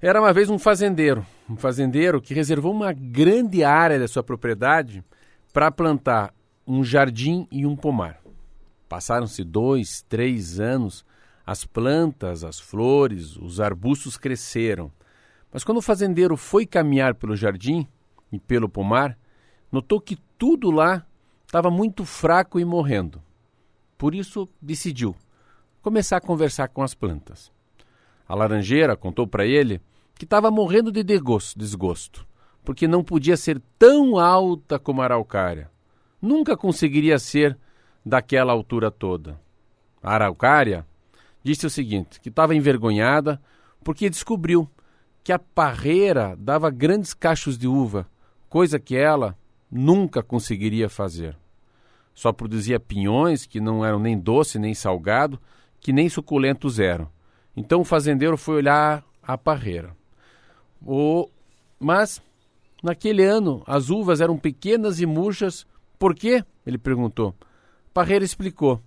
Era uma vez um fazendeiro, um fazendeiro que reservou uma grande área da sua propriedade para plantar um jardim e um pomar. Passaram-se dois, três anos, as plantas, as flores, os arbustos cresceram. Mas quando o fazendeiro foi caminhar pelo jardim e pelo pomar, notou que tudo lá estava muito fraco e morrendo. Por isso decidiu começar a conversar com as plantas. A laranjeira contou para ele que estava morrendo de desgosto, porque não podia ser tão alta como a araucária. Nunca conseguiria ser daquela altura toda. A araucária disse o seguinte, que estava envergonhada porque descobriu que a parreira dava grandes cachos de uva, coisa que ela nunca conseguiria fazer. Só produzia pinhões que não eram nem doce nem salgado, que nem suculentos eram. Então o fazendeiro foi olhar a parreira. O... Mas, naquele ano, as uvas eram pequenas e murchas. Por quê? Ele perguntou. Parreira explicou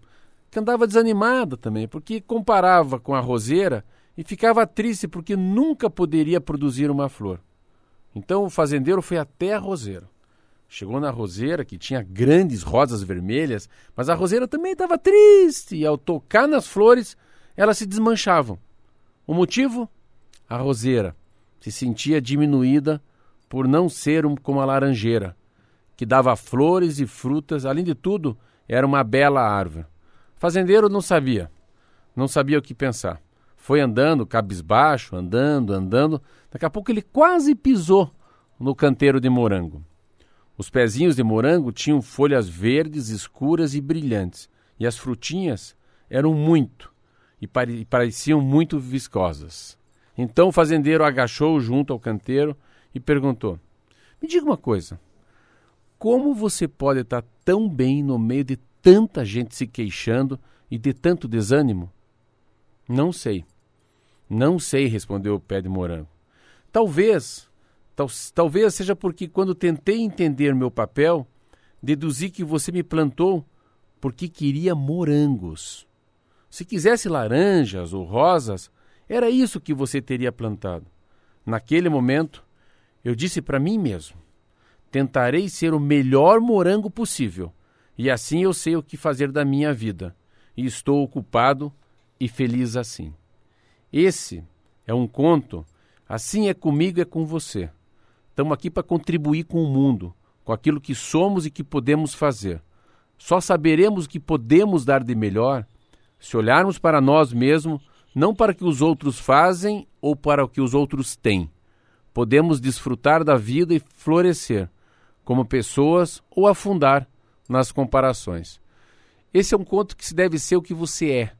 que andava desanimada também, porque comparava com a roseira e ficava triste porque nunca poderia produzir uma flor. Então o fazendeiro foi até a roseira. Chegou na roseira, que tinha grandes rosas vermelhas, mas a roseira também estava triste e ao tocar nas flores, elas se desmanchavam. O motivo? A roseira se sentia diminuída por não ser um, como a laranjeira, que dava flores e frutas, além de tudo, era uma bela árvore. Fazendeiro não sabia, não sabia o que pensar. Foi andando, cabisbaixo, andando, andando. Daqui a pouco ele quase pisou no canteiro de morango. Os pezinhos de morango tinham folhas verdes, escuras e brilhantes, e as frutinhas eram muito e, pare pareciam muito viscosas. Então o fazendeiro agachou junto ao canteiro e perguntou: Me diga uma coisa, como você pode estar tão bem no meio de tanta gente se queixando e de tanto desânimo? Não sei. Não sei, respondeu o pé de morango. Talvez Tal, talvez seja porque, quando tentei entender meu papel, deduzi que você me plantou porque queria morangos. Se quisesse laranjas ou rosas, era isso que você teria plantado. Naquele momento, eu disse para mim mesmo: tentarei ser o melhor morango possível, e assim eu sei o que fazer da minha vida, e estou ocupado e feliz assim. Esse é um conto, assim é comigo e é com você. Estamos aqui para contribuir com o mundo, com aquilo que somos e que podemos fazer. Só saberemos o que podemos dar de melhor se olharmos para nós mesmos, não para o que os outros fazem ou para o que os outros têm. Podemos desfrutar da vida e florescer como pessoas ou afundar nas comparações. Esse é um conto que se deve ser o que você é,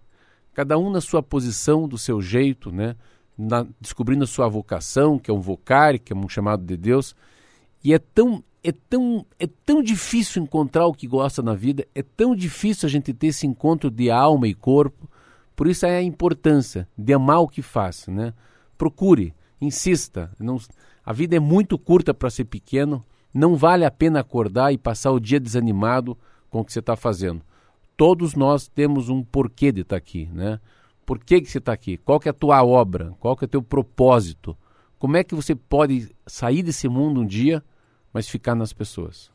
cada um na sua posição, do seu jeito, né? Na, descobrindo a sua vocação, que é um vocário, que é um chamado de Deus. E é tão, é tão, é tão difícil encontrar o que gosta na vida, é tão difícil a gente ter esse encontro de alma e corpo. Por isso é a importância de amar o que faz, né? Procure, insista. Não, a vida é muito curta para ser pequeno. Não vale a pena acordar e passar o dia desanimado com o que você está fazendo. Todos nós temos um porquê de estar tá aqui, né? Por que, que você está aqui? Qual que é a tua obra? Qual que é o teu propósito? Como é que você pode sair desse mundo um dia, mas ficar nas pessoas?